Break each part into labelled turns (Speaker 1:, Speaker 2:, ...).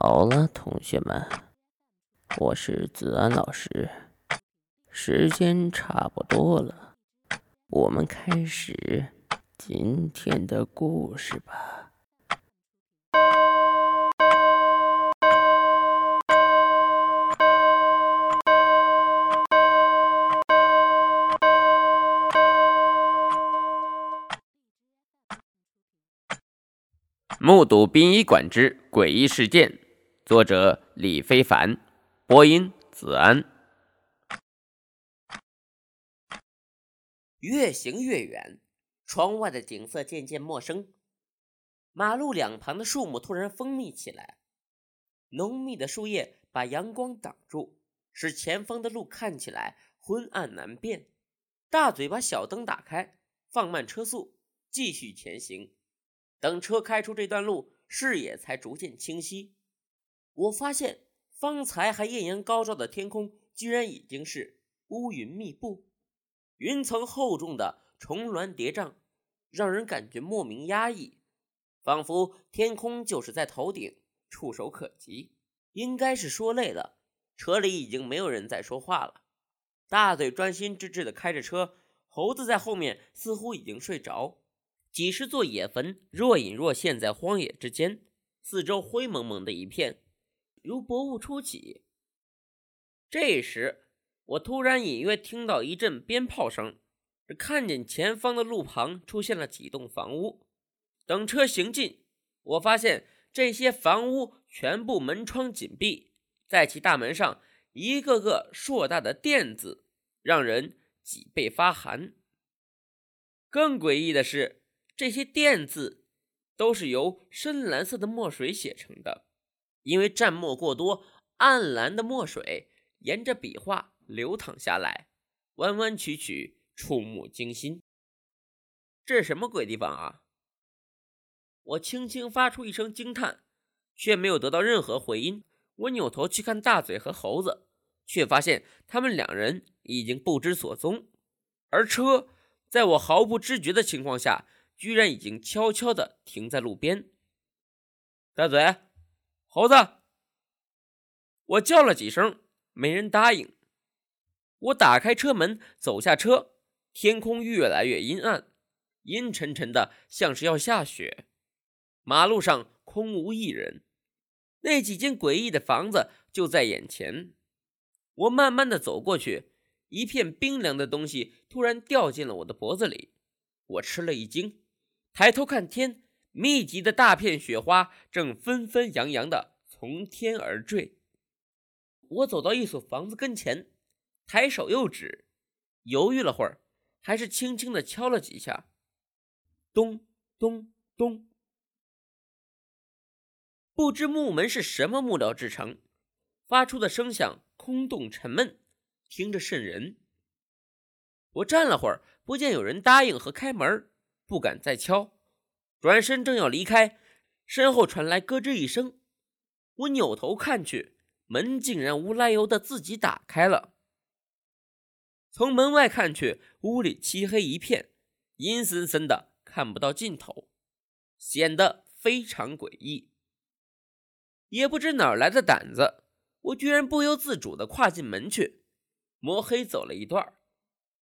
Speaker 1: 好了，同学们，我是子安老师，时间差不多了，我们开始今天的故事吧。目睹殡仪馆之诡异事件。作者李非凡，播音子安。
Speaker 2: 越行越远，窗外的景色渐渐陌生。马路两旁的树木突然丰密起来，浓密的树叶把阳光挡住，使前方的路看起来昏暗难辨。大嘴把小灯打开，放慢车速，继续前行。等车开出这段路，视野才逐渐清晰。我发现，方才还艳阳高照的天空，居然已经是乌云密布，云层厚重的重峦叠嶂，让人感觉莫名压抑，仿佛天空就是在头顶，触手可及。应该是说累了，车里已经没有人在说话了。大嘴专心致志地开着车，猴子在后面似乎已经睡着。几十座野坟若隐若现，在荒野之间，四周灰蒙蒙的一片。如薄雾初起。这时，我突然隐约听到一阵鞭炮声，看见前方的路旁出现了几栋房屋。等车行进，我发现这些房屋全部门窗紧闭，在其大门上一个个硕大的“店”字，让人脊背发寒。更诡异的是，这些“店”字都是由深蓝色的墨水写成的。因为蘸墨过多，暗蓝的墨水沿着笔画流淌下来，弯弯曲曲，触目惊心。这是什么鬼地方啊？我轻轻发出一声惊叹，却没有得到任何回音。我扭头去看大嘴和猴子，却发现他们两人已经不知所踪，而车在我毫不知觉的情况下，居然已经悄悄地停在路边。大嘴。猴子，我叫了几声，没人答应。我打开车门，走下车。天空越来越阴暗，阴沉沉的，像是要下雪。马路上空无一人，那几间诡异的房子就在眼前。我慢慢的走过去，一片冰凉的东西突然掉进了我的脖子里。我吃了一惊，抬头看天。密集的大片雪花正纷纷扬扬的从天而坠。我走到一所房子跟前，抬手又指，犹豫了会儿，还是轻轻的敲了几下。咚咚咚，不知木门是什么木料制成，发出的声响空洞沉闷，听着瘆人。我站了会儿，不见有人答应和开门，不敢再敲。转身正要离开，身后传来咯吱一声。我扭头看去，门竟然无来由的自己打开了。从门外看去，屋里漆黑一片，阴森森的，看不到尽头，显得非常诡异。也不知哪来的胆子，我居然不由自主的跨进门去。摸黑走了一段，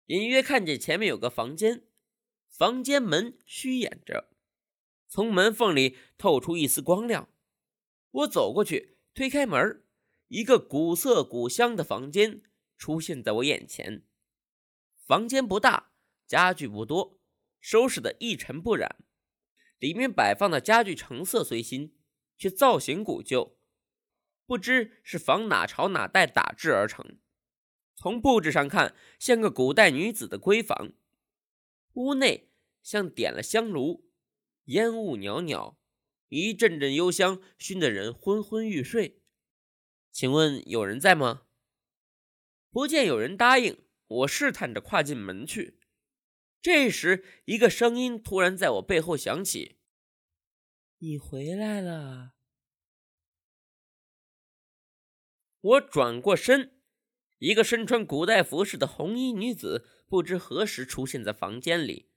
Speaker 2: 隐约看见前面有个房间，房间门虚掩着。从门缝里透出一丝光亮，我走过去，推开门，一个古色古香的房间出现在我眼前。房间不大，家具不多，收拾的一尘不染。里面摆放的家具成色虽新，却造型古旧，不知是仿哪朝哪代打制而成。从布置上看，像个古代女子的闺房。屋内像点了香炉。烟雾袅袅，一阵阵幽香熏得人昏昏欲睡。请问有人在吗？不见有人答应，我试探着跨进门去。这时，一个声音突然在我背后响起：“你回来了。”我转过身，一个身穿古代服饰的红衣女子不知何时出现在房间里。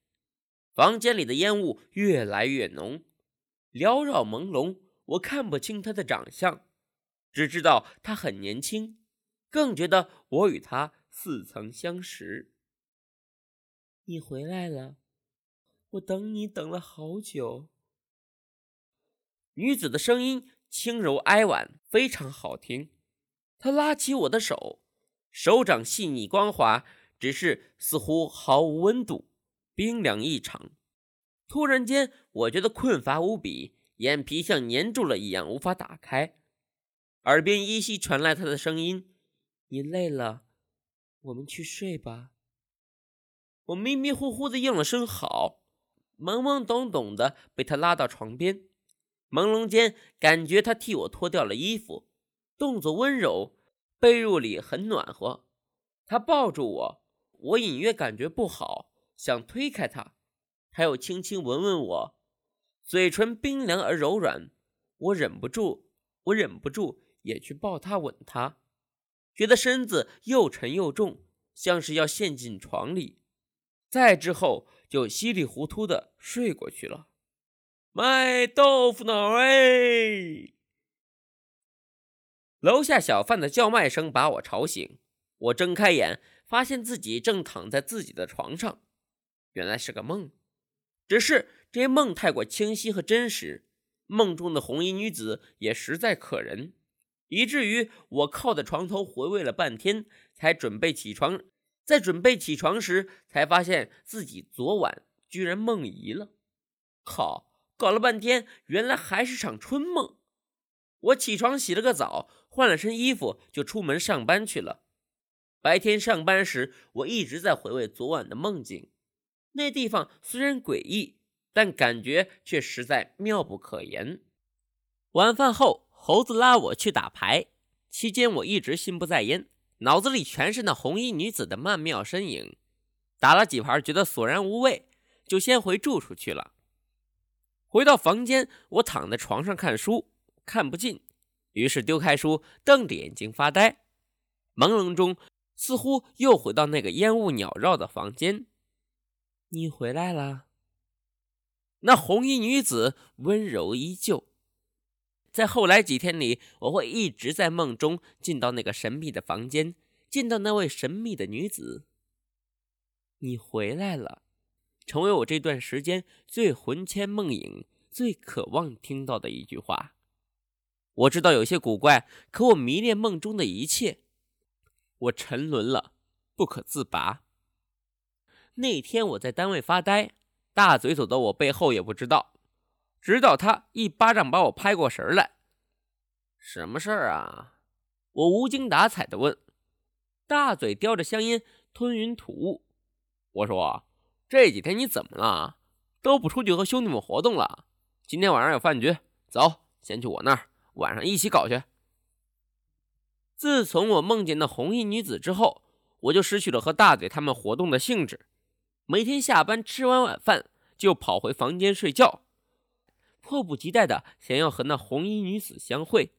Speaker 2: 房间里的烟雾越来越浓，缭绕朦胧，我看不清她的长相，只知道她很年轻，更觉得我与她似曾相识。你回来了，我等你等了好久。女子的声音轻柔哀婉，非常好听。他拉起我的手，手掌细腻光滑，只是似乎毫无温度，冰凉异常。突然间，我觉得困乏无比，眼皮像粘住了一样无法打开。耳边依稀传来他的声音：“你累了，我们去睡吧。”我迷迷糊糊的应了声“好”，懵懵懂懂的被他拉到床边。朦胧间，感觉他替我脱掉了衣服。动作温柔，被褥里很暖和。他抱住我，我隐约感觉不好，想推开他。他又轻轻吻吻我，嘴唇冰凉而柔软。我忍不住，我忍不住也去抱他吻他，觉得身子又沉又重，像是要陷进床里。再之后，就稀里糊涂的睡过去了。卖豆腐脑哎！楼下小贩的叫卖声把我吵醒，我睁开眼，发现自己正躺在自己的床上，原来是个梦，只是这梦太过清晰和真实，梦中的红衣女子也实在可人，以至于我靠在床头回味了半天，才准备起床，在准备起床时，才发现自己昨晚居然梦遗了，靠，搞了半天，原来还是场春梦。我起床洗了个澡。换了身衣服就出门上班去了。白天上班时，我一直在回味昨晚的梦境。那地方虽然诡异，但感觉却实在妙不可言。晚饭后，猴子拉我去打牌，期间我一直心不在焉，脑子里全是那红衣女子的曼妙身影。打了几盘，觉得索然无味，就先回住处去了。回到房间，我躺在床上看书，看不进。于是丢开书，瞪着眼睛发呆。朦胧中，似乎又回到那个烟雾缭绕的房间。你回来了。那红衣女子温柔依旧。在后来几天里，我会一直在梦中进到那个神秘的房间，见到那位神秘的女子。你回来了，成为我这段时间最魂牵梦萦、最渴望听到的一句话。我知道有些古怪，可我迷恋梦中的一切，我沉沦了，不可自拔。那天我在单位发呆，大嘴走到我背后也不知道，直到他一巴掌把我拍过神来。什么事儿啊？我无精打采地问。大嘴叼着香烟，吞云吐雾。我说：“这几天你怎么了？都不出去和兄弟们活动了？今天晚上有饭局，走，先去我那儿。”晚上一起搞去。自从我梦见那红衣女子之后，我就失去了和大嘴他们活动的兴致。每天下班吃完晚饭就跑回房间睡觉，迫不及待的想要和那红衣女子相会。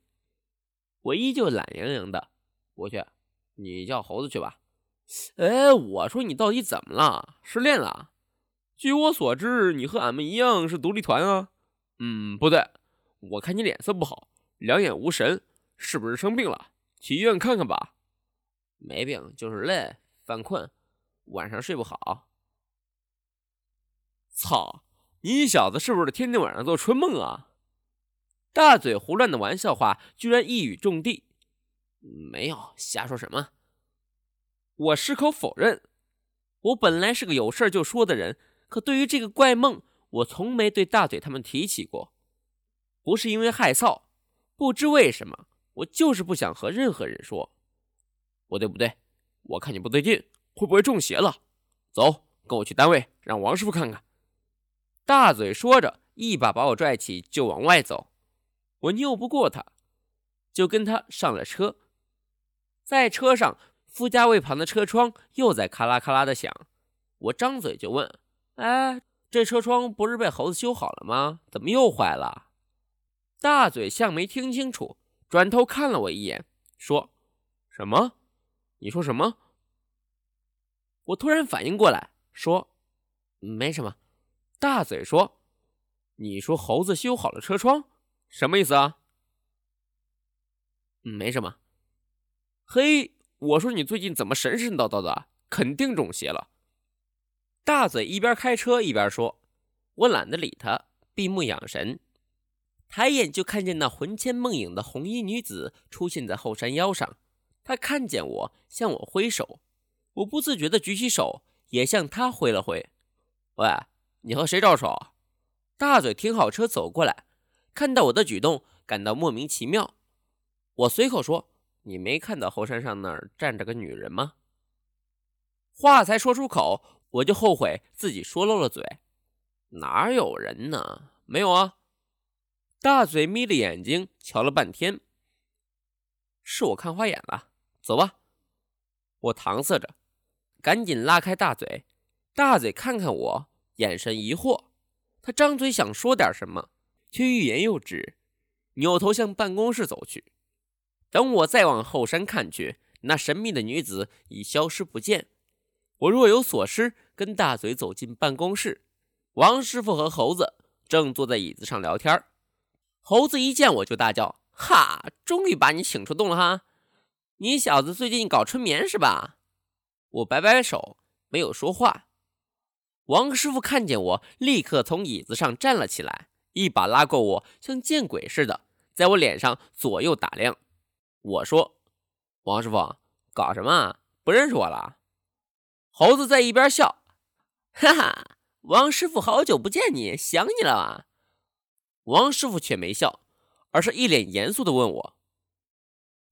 Speaker 2: 我依旧懒洋洋的，不去，你叫猴子去吧。哎，我说你到底怎么了？失恋了？据我所知，你和俺们一样是独立团啊。嗯，不对，我看你脸色不好。两眼无神，是不是生病了？去医院看看吧。没病，就是累、犯困，晚上睡不好。操！你小子是不是天天晚上做春梦啊？大嘴胡乱的玩笑话居然一语中的。没有，瞎说什么？我矢口否认。我本来是个有事就说的人，可对于这个怪梦，我从没对大嘴他们提起过。不是因为害臊。不知为什么，我就是不想和任何人说。不对不对，我看你不对劲，会不会中邪了？走，跟我去单位，让王师傅看看。大嘴说着，一把把我拽起，就往外走。我拗不过他，就跟他上了车。在车上，副驾位旁的车窗又在咔啦咔啦的响。我张嘴就问：“哎，这车窗不是被猴子修好了吗？怎么又坏了？”大嘴像没听清楚，转头看了我一眼，说：“
Speaker 3: 什么？你说什么？我突然反应过来，说：“没什么。”大嘴说：“你说猴子修好了车窗，什么意思啊？”没什么。嘿，我说你最近怎么神神叨叨的？肯定中邪了。大嘴一边开车一边说：“我懒得理他，闭目养神。”抬眼就看见那魂牵梦萦的红衣女子出现在后山腰上。她看见我，向我挥手。我不自觉地举起手，也向她挥了挥。喂，你和谁招手？大嘴停好车走过来，看到我的举动，感到莫名其妙。我随口说：“你没看到后山上那儿站着个女人吗？”话才说出口，我就后悔自己说漏了嘴。哪有人呢？没有啊。大嘴眯着眼睛瞧了半天，是我看花眼了。走吧，我搪塞着，赶紧拉开大嘴。大嘴看看我，眼神疑惑。他张嘴想说点什么，却欲言又止，扭头向办公室走去。等我再往后山看去，那神秘的女子已消失不见。我若有所失，跟大嘴走进办公室。王师傅和猴子正坐在椅子上聊天儿。猴子一见我就大叫：“哈！终于把你请出洞了哈！你小子最近搞春眠是吧？”我摆摆手，没有说话。王师傅看见我，立刻从椅子上站了起来，一把拉过我，像见鬼似的，在我脸上左右打量。我说：“王师傅，搞什么？不认识我了？”猴子在一边笑：“哈哈，王师傅，好久不见你，想你了啊。”王师傅却没笑，而是一脸严肃地问我：“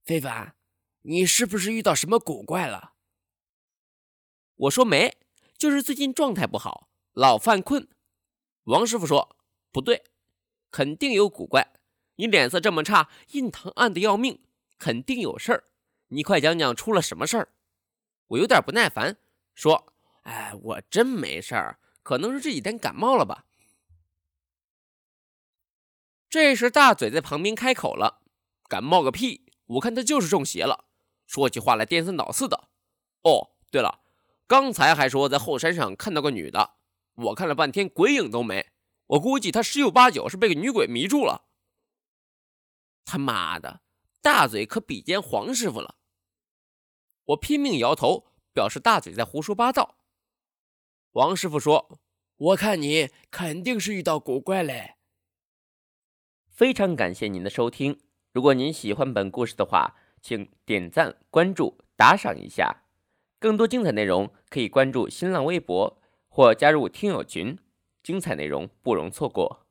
Speaker 3: 非凡，你是不是遇到什么古怪了？”我说：“没，就是最近状态不好，老犯困。”王师傅说：“不对，肯定有古怪。你脸色这么差，印堂暗的要命，肯定有事儿。你快讲讲出了什么事儿？”我有点不耐烦，说：“哎，我真没事儿，可能是这几天感冒了吧。”这时，大嘴在旁边开口了：“感冒个屁！我看他就是中邪了，说起话来颠三倒四的。哦，对了，刚才还说在后山上看到个女的，我看了半天鬼影都没，我估计他十有八九是被个女鬼迷住了。他妈的，大嘴可比肩黄师傅了。”我拼命摇头，表示大嘴在胡说八道。王师傅说：“我看你肯定是遇到古怪嘞。”非常感谢您的收听，如果您喜欢本故事的话，请点赞、关注、打赏一下。更多精彩内容可以关注新浪微博或加入听友群，精彩内容不容错过。